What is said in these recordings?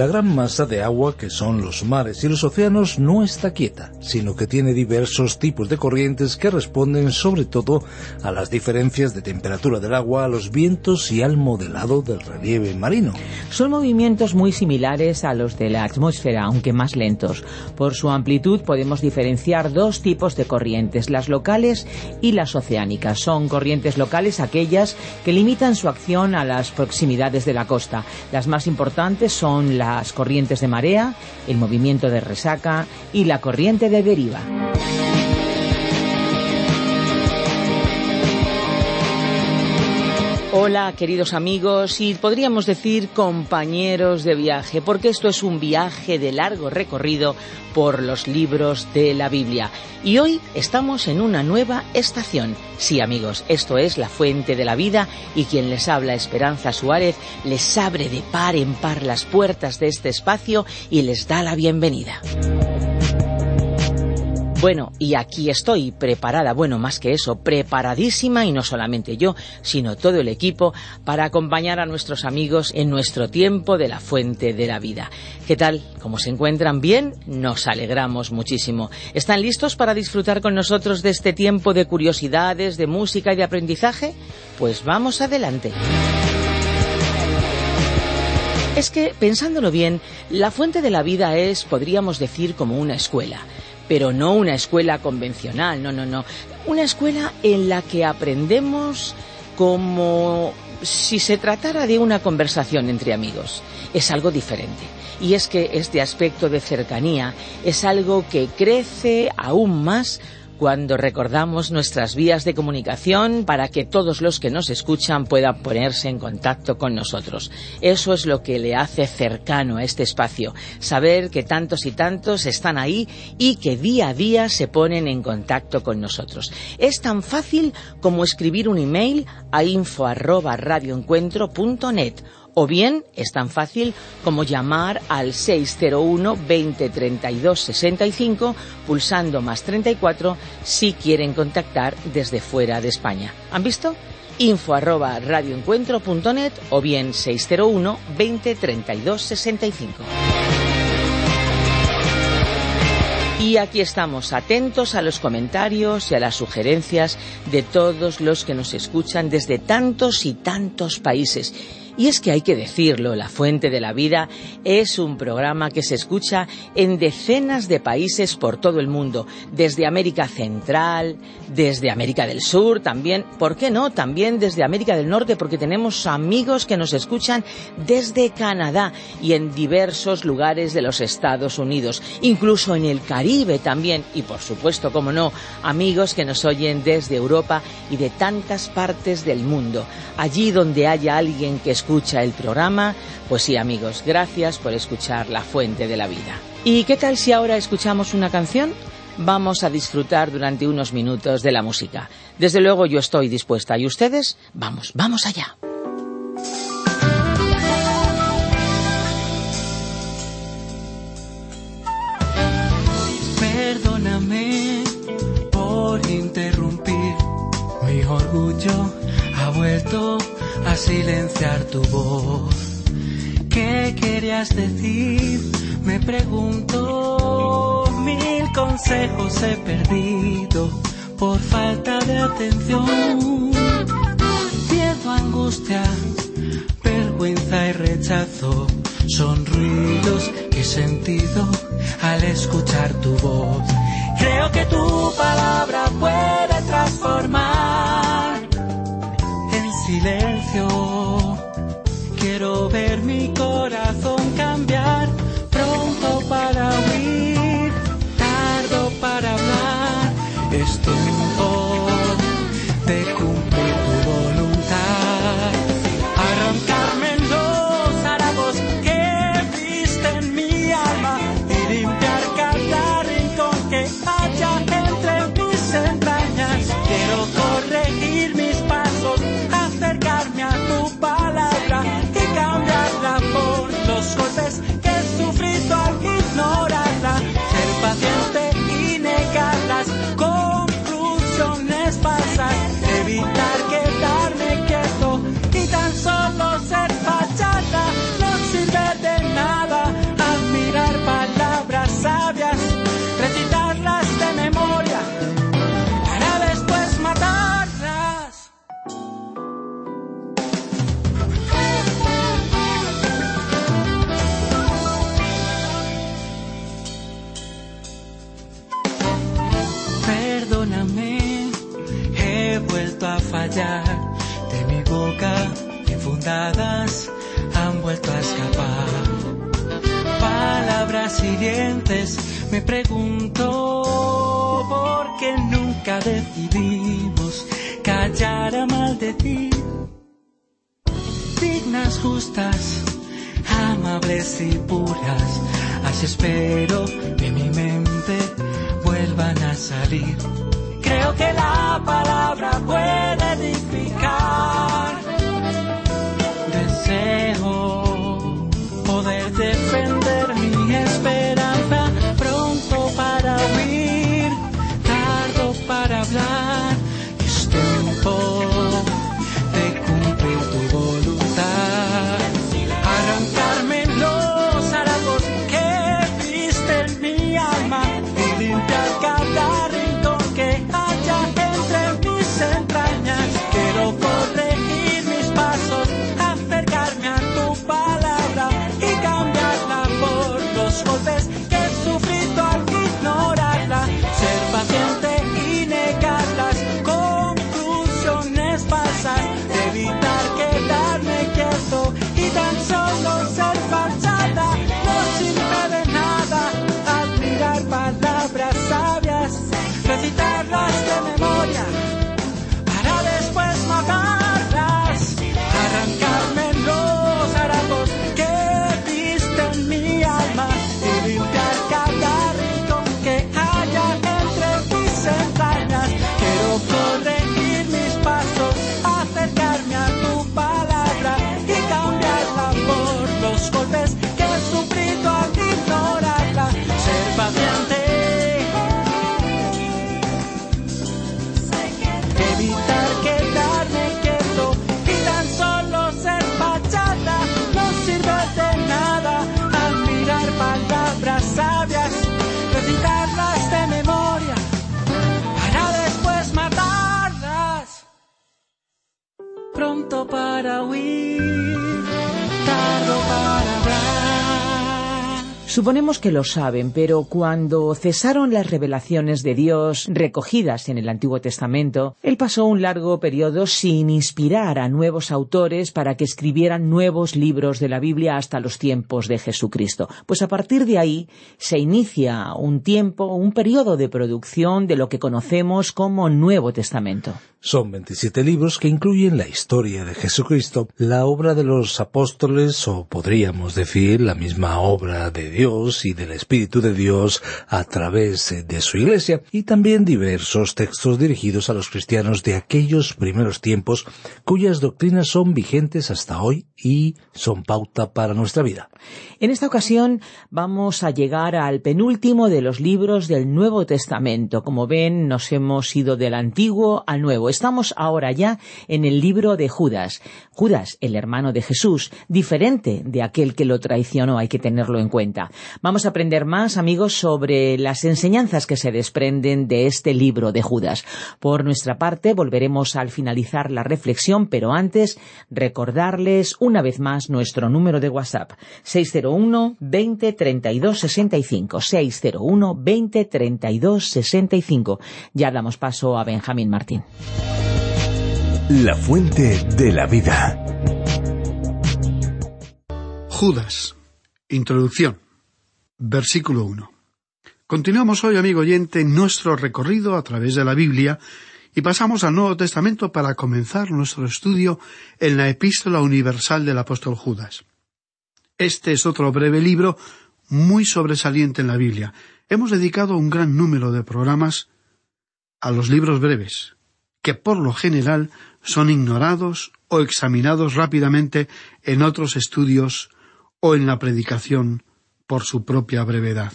La gran masa de agua que son los mares y los océanos no está quieta, sino que tiene diversos tipos de corrientes que responden sobre todo a las diferencias de temperatura del agua, a los vientos y al modelado del relieve marino. Son movimientos muy similares a los de la atmósfera, aunque más lentos. Por su amplitud podemos diferenciar dos tipos de corrientes, las locales y las oceánicas. Son corrientes locales aquellas que limitan su acción a las proximidades de la costa. Las más importantes son la las corrientes de marea, el movimiento de resaca y la corriente de deriva. Hola, queridos amigos, y podríamos decir compañeros de viaje, porque esto es un viaje de largo recorrido por los libros de la Biblia. Y hoy estamos en una nueva estación. Sí, amigos, esto es la fuente de la vida y quien les habla, Esperanza Suárez, les abre de par en par las puertas de este espacio y les da la bienvenida. Bueno, y aquí estoy preparada, bueno, más que eso, preparadísima y no solamente yo, sino todo el equipo para acompañar a nuestros amigos en nuestro tiempo de la fuente de la vida. ¿Qué tal? ¿Cómo se encuentran? ¿Bien? Nos alegramos muchísimo. ¿Están listos para disfrutar con nosotros de este tiempo de curiosidades, de música y de aprendizaje? Pues vamos adelante. Es que, pensándolo bien, la fuente de la vida es, podríamos decir, como una escuela pero no una escuela convencional, no, no, no. Una escuela en la que aprendemos como si se tratara de una conversación entre amigos. Es algo diferente. Y es que este aspecto de cercanía es algo que crece aún más cuando recordamos nuestras vías de comunicación para que todos los que nos escuchan puedan ponerse en contacto con nosotros. Eso es lo que le hace cercano a este espacio, saber que tantos y tantos están ahí y que día a día se ponen en contacto con nosotros. Es tan fácil como escribir un email a info@radioencuentro.net o bien es tan fácil como llamar al 601 20 32 65 pulsando más 34 si quieren contactar desde fuera de España. ¿Han visto? info arroba radioencuentro.net o bien 601 20 32 65. Y aquí estamos, atentos a los comentarios y a las sugerencias de todos los que nos escuchan desde tantos y tantos países. Y es que hay que decirlo, La Fuente de la Vida es un programa que se escucha en decenas de países por todo el mundo, desde América Central, desde América del Sur, también, ¿por qué no? También desde América del Norte, porque tenemos amigos que nos escuchan desde Canadá y en diversos lugares de los Estados Unidos, incluso en el Caribe también, y por supuesto, como no, amigos que nos oyen desde Europa y de tantas partes del mundo. Allí donde haya alguien que escucha el programa, pues sí amigos, gracias por escuchar La Fuente de la Vida. ¿Y qué tal si ahora escuchamos una canción? Vamos a disfrutar durante unos minutos de la música. Desde luego yo estoy dispuesta y ustedes, vamos, vamos allá. Perdóname por interrumpir, mi orgullo ha vuelto a silenciar tu voz. ¿Qué querías decir? Me pregunto, mil consejos he perdido por falta de atención. Miedo, angustia, vergüenza y rechazo son ruidos que he sentido al escuchar tu voz. Creo que tu palabra puede transformar silencio. Quiero ver mi corazón cambiar, Suponemos que lo saben, pero cuando cesaron las revelaciones de Dios recogidas en el Antiguo Testamento, Él pasó un largo periodo sin inspirar a nuevos autores para que escribieran nuevos libros de la Biblia hasta los tiempos de Jesucristo. Pues a partir de ahí se inicia un tiempo, un periodo de producción de lo que conocemos como Nuevo Testamento. Son 27 libros que incluyen la historia de Jesucristo, la obra de los apóstoles o podríamos decir la misma obra de Dios y del Espíritu de Dios a través de su iglesia y también diversos textos dirigidos a los cristianos de aquellos primeros tiempos cuyas doctrinas son vigentes hasta hoy y son pauta para nuestra vida. En esta ocasión vamos a llegar al penúltimo de los libros del Nuevo Testamento. Como ven, nos hemos ido del Antiguo al Nuevo. Estamos ahora ya en el libro de Judas. Judas, el hermano de Jesús, diferente de aquel que lo traicionó, hay que tenerlo en cuenta. Vamos a aprender más, amigos, sobre las enseñanzas que se desprenden de este libro de Judas. Por nuestra parte, volveremos al finalizar la reflexión, pero antes recordarles una vez más nuestro número de WhatsApp 601 20 32 65 601 20 32 65. Ya damos paso a Benjamín Martín. La fuente de la vida. Judas. Introducción. Versículo 1. Continuamos hoy, amigo oyente, nuestro recorrido a través de la Biblia y pasamos al Nuevo Testamento para comenzar nuestro estudio en la Epístola Universal del Apóstol Judas. Este es otro breve libro muy sobresaliente en la Biblia. Hemos dedicado un gran número de programas a los libros breves, que por lo general son ignorados o examinados rápidamente en otros estudios o en la predicación por su propia brevedad.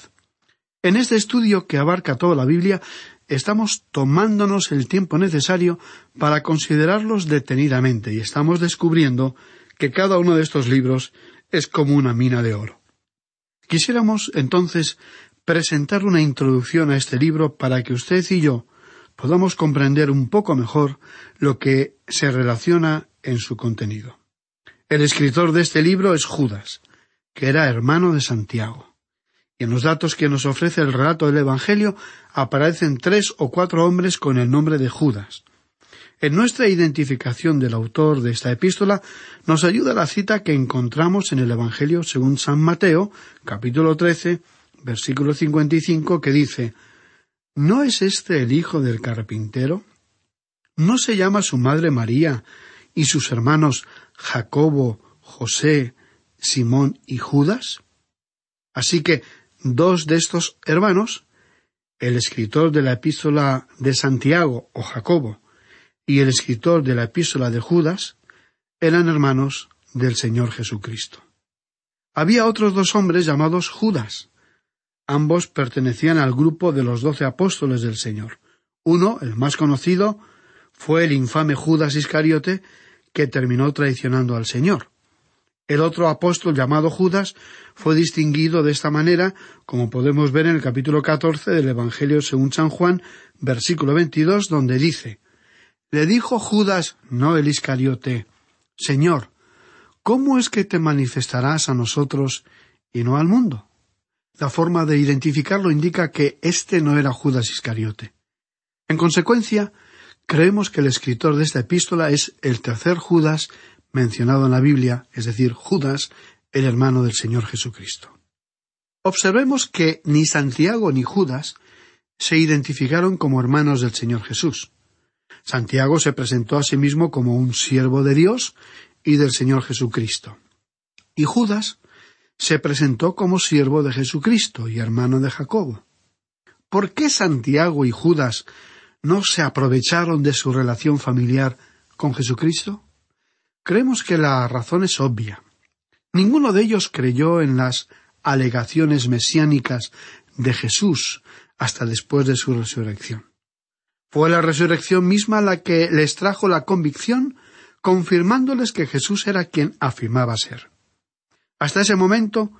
En este estudio que abarca toda la Biblia, estamos tomándonos el tiempo necesario para considerarlos detenidamente y estamos descubriendo que cada uno de estos libros es como una mina de oro. Quisiéramos, entonces, presentar una introducción a este libro para que usted y yo podamos comprender un poco mejor lo que se relaciona en su contenido. El escritor de este libro es Judas, que era hermano de Santiago. Y en los datos que nos ofrece el relato del Evangelio aparecen tres o cuatro hombres con el nombre de Judas. En nuestra identificación del autor de esta epístola nos ayuda la cita que encontramos en el Evangelio según San Mateo, capítulo 13, versículo 55, que dice ¿No es este el hijo del carpintero? ¿No se llama su madre María y sus hermanos Jacobo, José, Simón y Judas? Así que dos de estos hermanos, el escritor de la epístola de Santiago o Jacobo y el escritor de la epístola de Judas, eran hermanos del Señor Jesucristo. Había otros dos hombres llamados Judas. Ambos pertenecían al grupo de los doce apóstoles del Señor. Uno, el más conocido, fue el infame Judas Iscariote, que terminó traicionando al Señor. El otro apóstol llamado Judas fue distinguido de esta manera, como podemos ver en el capítulo catorce del Evangelio según San Juan, versículo veintidós, donde dice Le dijo Judas, no el Iscariote, Señor, ¿cómo es que te manifestarás a nosotros y no al mundo? La forma de identificarlo indica que éste no era Judas Iscariote. En consecuencia, creemos que el escritor de esta epístola es el tercer Judas mencionado en la Biblia, es decir, Judas, el hermano del Señor Jesucristo. Observemos que ni Santiago ni Judas se identificaron como hermanos del Señor Jesús. Santiago se presentó a sí mismo como un siervo de Dios y del Señor Jesucristo. Y Judas se presentó como siervo de Jesucristo y hermano de Jacobo. ¿Por qué Santiago y Judas no se aprovecharon de su relación familiar con Jesucristo? Creemos que la razón es obvia. Ninguno de ellos creyó en las alegaciones mesiánicas de Jesús hasta después de su resurrección. Fue la resurrección misma la que les trajo la convicción, confirmándoles que Jesús era quien afirmaba ser. Hasta ese momento,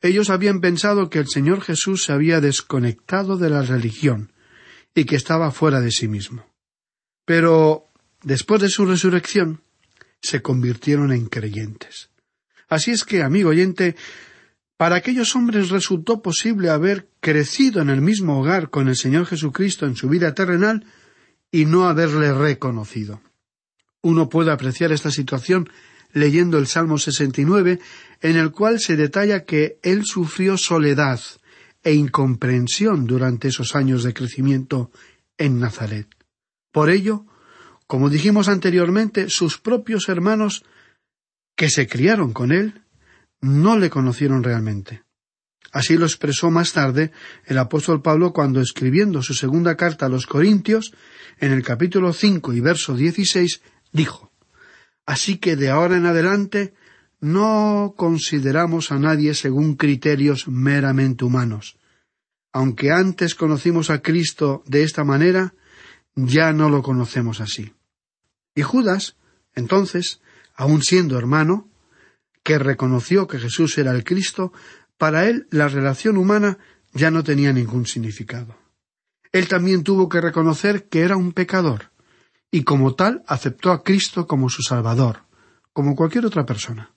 ellos habían pensado que el Señor Jesús se había desconectado de la religión y que estaba fuera de sí mismo. Pero, después de su resurrección, se convirtieron en creyentes. Así es que, amigo oyente, para aquellos hombres resultó posible haber crecido en el mismo hogar con el Señor Jesucristo en su vida terrenal y no haberle reconocido. Uno puede apreciar esta situación leyendo el Salmo 69, en el cual se detalla que él sufrió soledad e incomprensión durante esos años de crecimiento en Nazaret. Por ello, como dijimos anteriormente, sus propios hermanos que se criaron con él no le conocieron realmente. Así lo expresó más tarde el apóstol Pablo cuando escribiendo su segunda carta a los Corintios, en el capítulo cinco y verso dieciséis, dijo Así que de ahora en adelante no consideramos a nadie según criterios meramente humanos. Aunque antes conocimos a Cristo de esta manera, ya no lo conocemos así. Y Judas, entonces, aun siendo hermano, que reconoció que Jesús era el Cristo, para él la relación humana ya no tenía ningún significado. Él también tuvo que reconocer que era un pecador, y como tal aceptó a Cristo como su Salvador, como cualquier otra persona.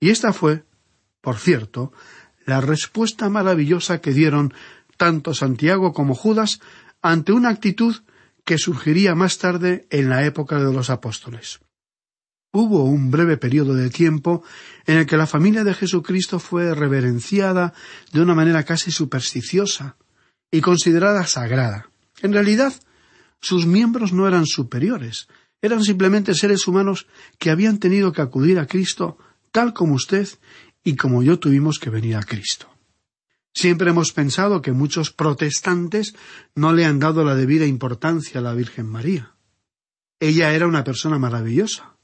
Y esta fue, por cierto, la respuesta maravillosa que dieron tanto Santiago como Judas ante una actitud que surgiría más tarde en la época de los apóstoles. Hubo un breve periodo de tiempo en el que la familia de Jesucristo fue reverenciada de una manera casi supersticiosa y considerada sagrada. En realidad, sus miembros no eran superiores, eran simplemente seres humanos que habían tenido que acudir a Cristo tal como usted y como yo tuvimos que venir a Cristo. Siempre hemos pensado que muchos protestantes no le han dado la debida importancia a la Virgen María. Ella era una persona maravillosa.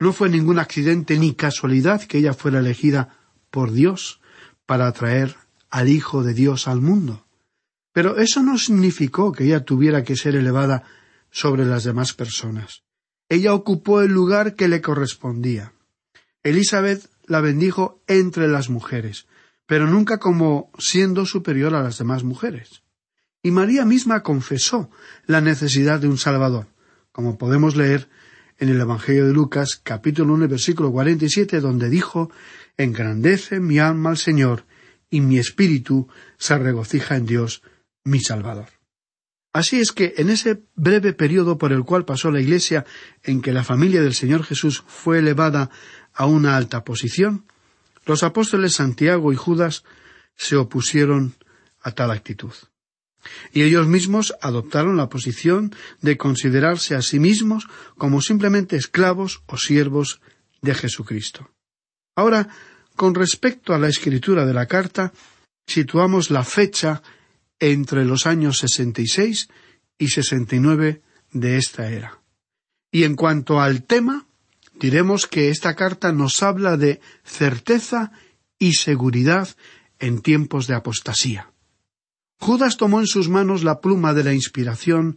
No fue ningún accidente ni casualidad que ella fuera elegida por Dios para atraer al Hijo de Dios al mundo. Pero eso no significó que ella tuviera que ser elevada sobre las demás personas. Ella ocupó el lugar que le correspondía. Elizabeth la bendijo entre las mujeres, pero nunca como siendo superior a las demás mujeres. Y María misma confesó la necesidad de un Salvador, como podemos leer en el Evangelio de Lucas, capítulo 1, versículo 47, donde dijo Engrandece mi alma al Señor, y mi espíritu se regocija en Dios, mi Salvador. Así es que en ese breve periodo por el cual pasó la Iglesia en que la familia del Señor Jesús fue elevada a una alta posición, los apóstoles Santiago y Judas se opusieron a tal actitud. Y ellos mismos adoptaron la posición de considerarse a sí mismos como simplemente esclavos o siervos de Jesucristo. Ahora, con respecto a la escritura de la carta, situamos la fecha entre los años 66 y 69 de esta era. Y en cuanto al tema, diremos que esta carta nos habla de certeza y seguridad en tiempos de apostasía. Judas tomó en sus manos la pluma de la inspiración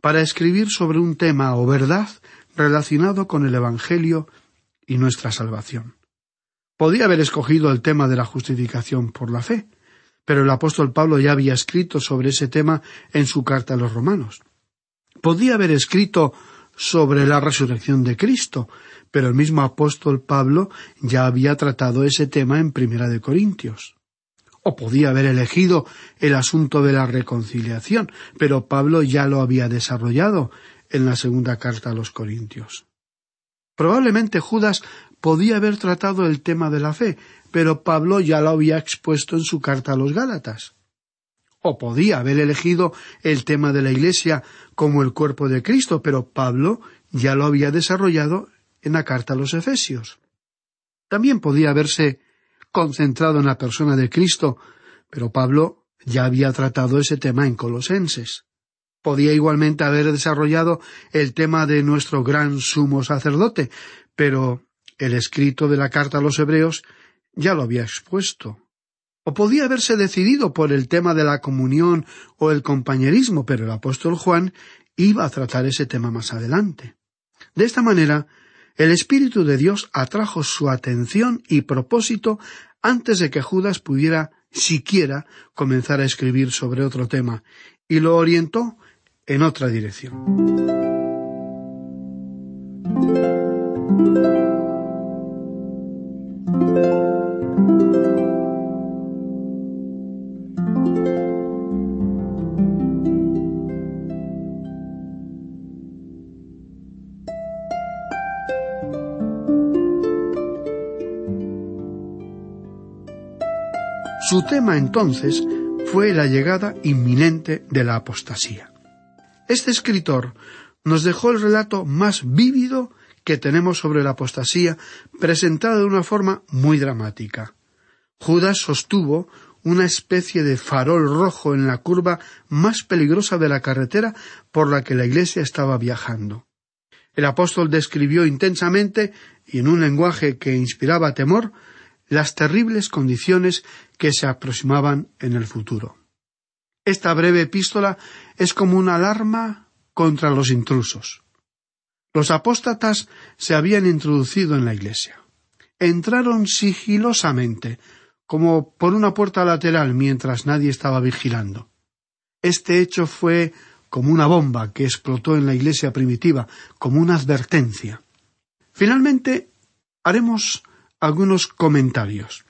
para escribir sobre un tema o verdad relacionado con el Evangelio y nuestra salvación. Podía haber escogido el tema de la justificación por la fe, pero el apóstol Pablo ya había escrito sobre ese tema en su carta a los romanos. Podía haber escrito sobre la resurrección de Cristo, pero el mismo apóstol Pablo ya había tratado ese tema en Primera de Corintios o podía haber elegido el asunto de la reconciliación, pero Pablo ya lo había desarrollado en la segunda carta a los Corintios. Probablemente Judas podía haber tratado el tema de la fe, pero Pablo ya lo había expuesto en su carta a los Gálatas. O podía haber elegido el tema de la Iglesia como el cuerpo de Cristo, pero Pablo ya lo había desarrollado en la carta a los Efesios. También podía haberse concentrado en la persona de Cristo, pero Pablo ya había tratado ese tema en Colosenses. Podía igualmente haber desarrollado el tema de nuestro gran sumo sacerdote, pero el escrito de la carta a los Hebreos ya lo había expuesto. O podía haberse decidido por el tema de la comunión o el compañerismo, pero el apóstol Juan iba a tratar ese tema más adelante. De esta manera, el Espíritu de Dios atrajo su atención y propósito antes de que Judas pudiera siquiera comenzar a escribir sobre otro tema, y lo orientó en otra dirección. Su tema entonces fue la llegada inminente de la apostasía. Este escritor nos dejó el relato más vívido que tenemos sobre la apostasía, presentado de una forma muy dramática. Judas sostuvo una especie de farol rojo en la curva más peligrosa de la carretera por la que la iglesia estaba viajando. El apóstol describió intensamente y en un lenguaje que inspiraba temor las terribles condiciones que se aproximaban en el futuro. Esta breve epístola es como una alarma contra los intrusos. Los apóstatas se habían introducido en la iglesia. Entraron sigilosamente, como por una puerta lateral mientras nadie estaba vigilando. Este hecho fue como una bomba que explotó en la iglesia primitiva, como una advertencia. Finalmente, haremos algunos comentarios.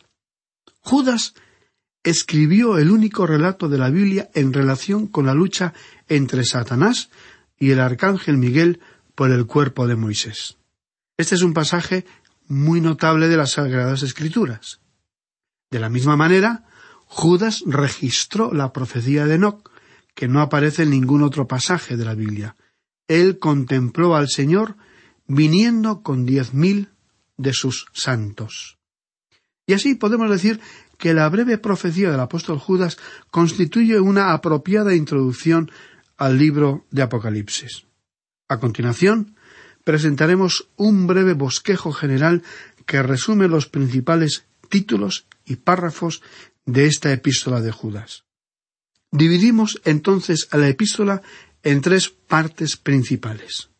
Judas escribió el único relato de la Biblia en relación con la lucha entre Satanás y el arcángel Miguel por el cuerpo de Moisés. Este es un pasaje muy notable de las Sagradas Escrituras. De la misma manera, Judas registró la profecía de Enoch, que no aparece en ningún otro pasaje de la Biblia. Él contempló al Señor viniendo con diez mil de sus santos. Y así podemos decir que la breve profecía del apóstol Judas constituye una apropiada introducción al libro de Apocalipsis. A continuación, presentaremos un breve bosquejo general que resume los principales títulos y párrafos de esta epístola de Judas. Dividimos entonces a la epístola en tres partes principales.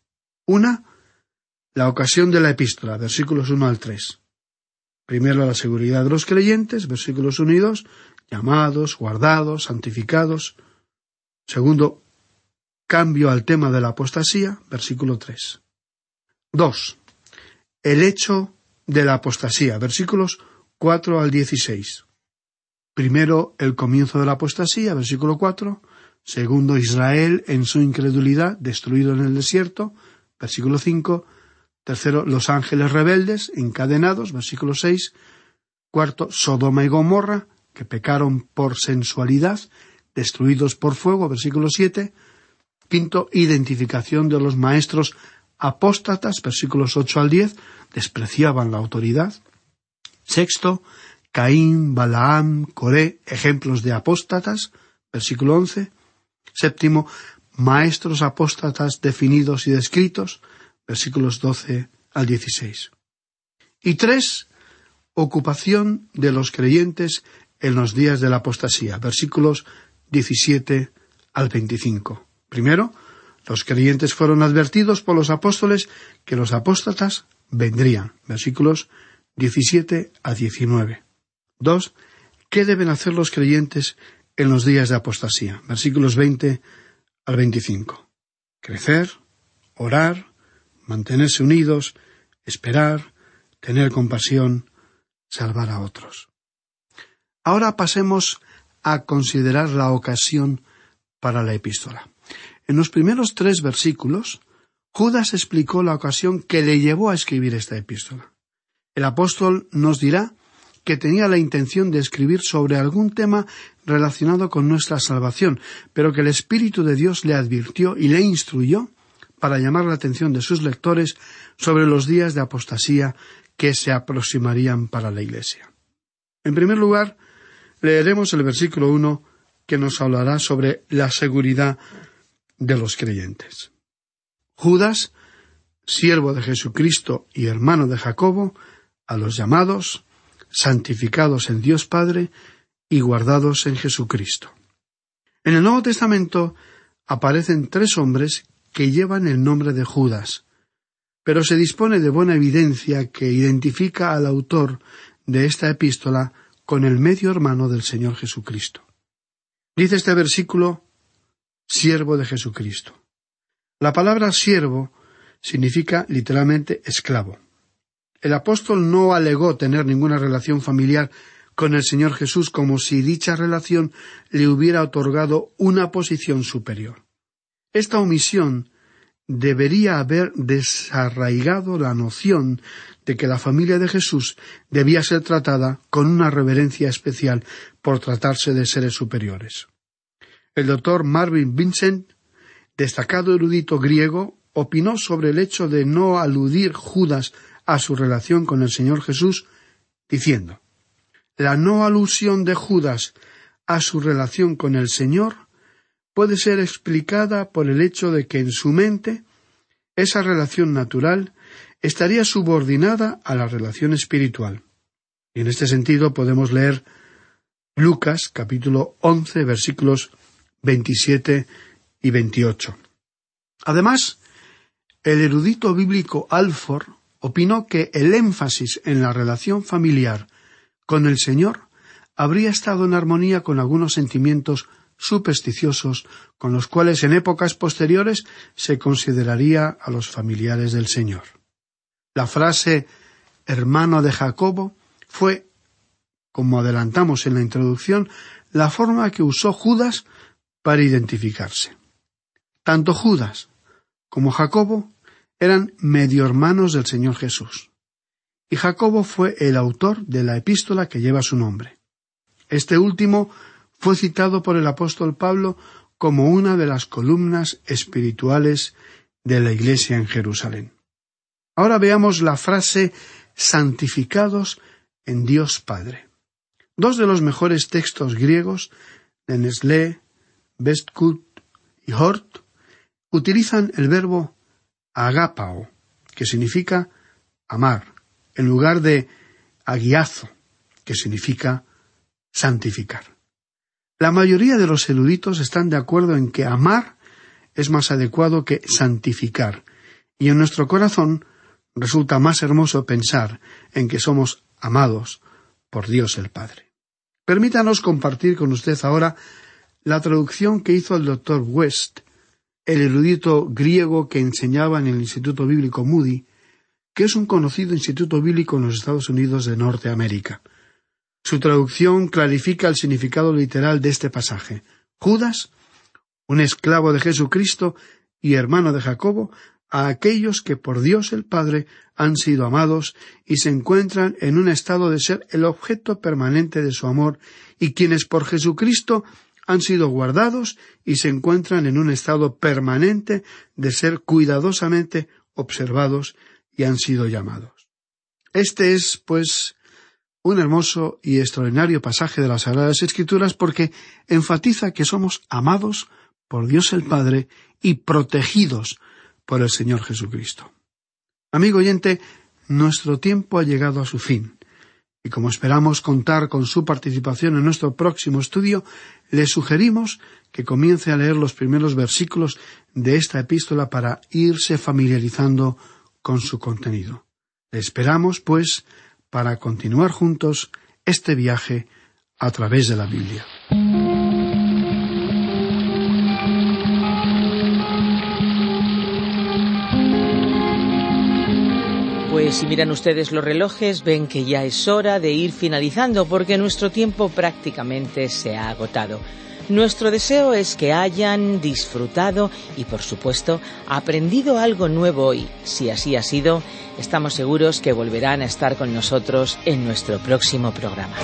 Una, la ocasión de la epístola, versículos 1 al 3. Primero la seguridad de los creyentes, versículos 1 y 2, llamados, guardados, santificados. Segundo, cambio al tema de la apostasía, versículo 3. 2. El hecho de la apostasía, versículos 4 al 16. Primero, el comienzo de la apostasía, versículo 4. Segundo, Israel en su incredulidad, destruido en el desierto, versículo 5. Tercero, los ángeles rebeldes, encadenados, versículo 6. Cuarto, Sodoma y Gomorra, que pecaron por sensualidad, destruidos por fuego, versículo 7. Quinto, identificación de los maestros apóstatas, versículos 8 al 10, despreciaban la autoridad. Sexto, Caín, Balaam, Coré, ejemplos de apóstatas, versículo 11. Séptimo, maestros apóstatas definidos y descritos, versículos 12 al 16. Y tres, ocupación de los creyentes en los días de la apostasía, versículos 17 al 25. Primero, los creyentes fueron advertidos por los apóstoles que los apóstatas vendrían, versículos 17 a 19. Dos, ¿qué deben hacer los creyentes en los días de apostasía? Versículos 20 al 25. Crecer, orar, mantenerse unidos, esperar, tener compasión, salvar a otros. Ahora pasemos a considerar la ocasión para la epístola. En los primeros tres versículos, Judas explicó la ocasión que le llevó a escribir esta epístola. El apóstol nos dirá que tenía la intención de escribir sobre algún tema relacionado con nuestra salvación, pero que el Espíritu de Dios le advirtió y le instruyó para llamar la atención de sus lectores sobre los días de apostasía que se aproximarían para la Iglesia. En primer lugar, leeremos el versículo uno que nos hablará sobre la seguridad de los creyentes. Judas, siervo de Jesucristo y hermano de Jacobo, a los llamados, santificados en Dios Padre y guardados en Jesucristo. En el Nuevo Testamento aparecen tres hombres que llevan el nombre de Judas, pero se dispone de buena evidencia que identifica al autor de esta epístola con el medio hermano del Señor Jesucristo. Dice este versículo siervo de Jesucristo. La palabra siervo significa literalmente esclavo. El apóstol no alegó tener ninguna relación familiar con el Señor Jesús como si dicha relación le hubiera otorgado una posición superior. Esta omisión debería haber desarraigado la noción de que la familia de Jesús debía ser tratada con una reverencia especial por tratarse de seres superiores. El doctor Marvin Vincent, destacado erudito griego, opinó sobre el hecho de no aludir Judas a su relación con el Señor Jesús, diciendo La no alusión de Judas a su relación con el Señor puede ser explicada por el hecho de que en su mente esa relación natural estaría subordinada a la relación espiritual. Y en este sentido podemos leer Lucas capítulo once versículos 27 y 28. Además, el erudito bíblico Alford opinó que el énfasis en la relación familiar con el Señor habría estado en armonía con algunos sentimientos supersticiosos con los cuales en épocas posteriores se consideraría a los familiares del Señor. La frase hermano de Jacobo fue, como adelantamos en la introducción, la forma que usó Judas para identificarse. Tanto Judas como Jacobo eran medio hermanos del Señor Jesús. Y Jacobo fue el autor de la epístola que lleva su nombre. Este último fue citado por el apóstol Pablo como una de las columnas espirituales de la Iglesia en Jerusalén. Ahora veamos la frase santificados en Dios Padre. Dos de los mejores textos griegos de Nestlé Bestkut y Hort utilizan el verbo agapao, que significa amar, en lugar de aguiazo, que significa santificar. La mayoría de los eruditos están de acuerdo en que amar es más adecuado que santificar, y en nuestro corazón resulta más hermoso pensar en que somos amados por Dios el Padre. Permítanos compartir con usted ahora la traducción que hizo el doctor West, el erudito griego que enseñaba en el Instituto Bíblico Moody, que es un conocido instituto bíblico en los Estados Unidos de Norteamérica. Su traducción clarifica el significado literal de este pasaje. Judas, un esclavo de Jesucristo y hermano de Jacobo, a aquellos que por Dios el Padre han sido amados y se encuentran en un estado de ser el objeto permanente de su amor y quienes por Jesucristo han sido guardados y se encuentran en un estado permanente de ser cuidadosamente observados y han sido llamados. Este es, pues, un hermoso y extraordinario pasaje de las Sagradas Escrituras porque enfatiza que somos amados por Dios el Padre y protegidos por el Señor Jesucristo. Amigo oyente, nuestro tiempo ha llegado a su fin, y como esperamos contar con su participación en nuestro próximo estudio, le sugerimos que comience a leer los primeros versículos de esta epístola para irse familiarizando con su contenido. Esperamos, pues, para continuar juntos este viaje a través de la Biblia. Pues si miran ustedes los relojes, ven que ya es hora de ir finalizando porque nuestro tiempo prácticamente se ha agotado. Nuestro deseo es que hayan disfrutado y, por supuesto, aprendido algo nuevo hoy. Si así ha sido, estamos seguros que volverán a estar con nosotros en nuestro próximo programa.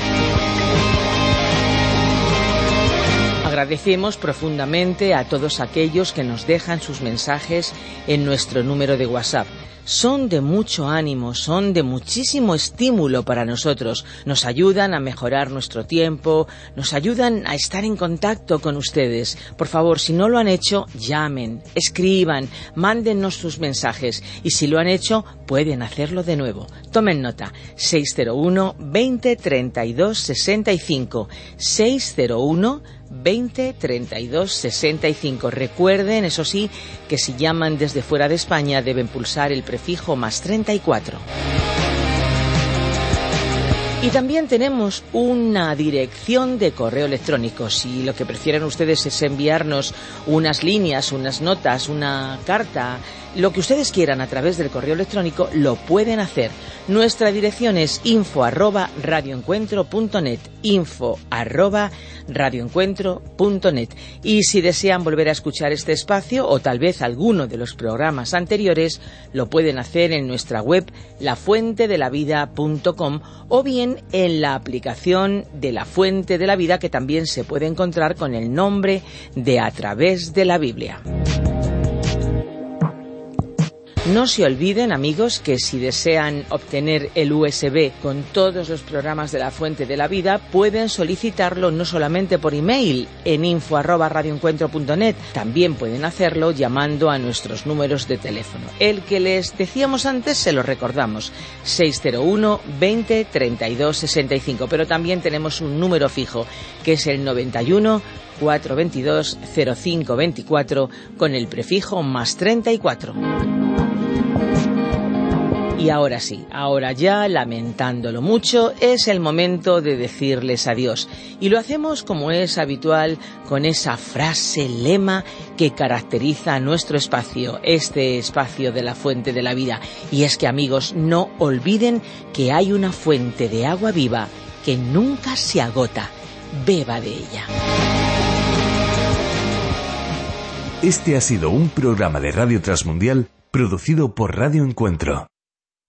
Agradecemos profundamente a todos aquellos que nos dejan sus mensajes en nuestro número de WhatsApp son de mucho ánimo, son de muchísimo estímulo para nosotros, nos ayudan a mejorar nuestro tiempo, nos ayudan a estar en contacto con ustedes. Por favor, si no lo han hecho, llamen, escriban, mándennos sus mensajes y si lo han hecho, pueden hacerlo de nuevo. Tomen nota, 601 20 32 65 601 20 32 65. Recuerden, eso sí, que si llaman desde fuera de España deben pulsar el prefijo más 34. Y también tenemos una dirección de correo electrónico. Si lo que prefieren ustedes es enviarnos unas líneas, unas notas, una carta, lo que ustedes quieran a través del correo electrónico, lo pueden hacer. Nuestra dirección es info arroba info arroba. Y si desean volver a escuchar este espacio o tal vez alguno de los programas anteriores, lo pueden hacer en nuestra web lafuentedelavida.com o bien en la aplicación de La Fuente de la Vida que también se puede encontrar con el nombre de A través de la Biblia. No se olviden, amigos, que si desean obtener el USB con todos los programas de la Fuente de la Vida, pueden solicitarlo no solamente por email en info@radioencuentro.net, también pueden hacerlo llamando a nuestros números de teléfono. El que les decíamos antes se lo recordamos, 601 20 32 65, pero también tenemos un número fijo que es el 91 422 0524 con el prefijo más 34. Y ahora sí, ahora ya, lamentándolo mucho, es el momento de decirles adiós. Y lo hacemos como es habitual con esa frase lema que caracteriza nuestro espacio, este espacio de la fuente de la vida. Y es que amigos, no olviden que hay una fuente de agua viva que nunca se agota. Beba de ella. Este ha sido un programa de Radio Transmundial producido por Radio Encuentro.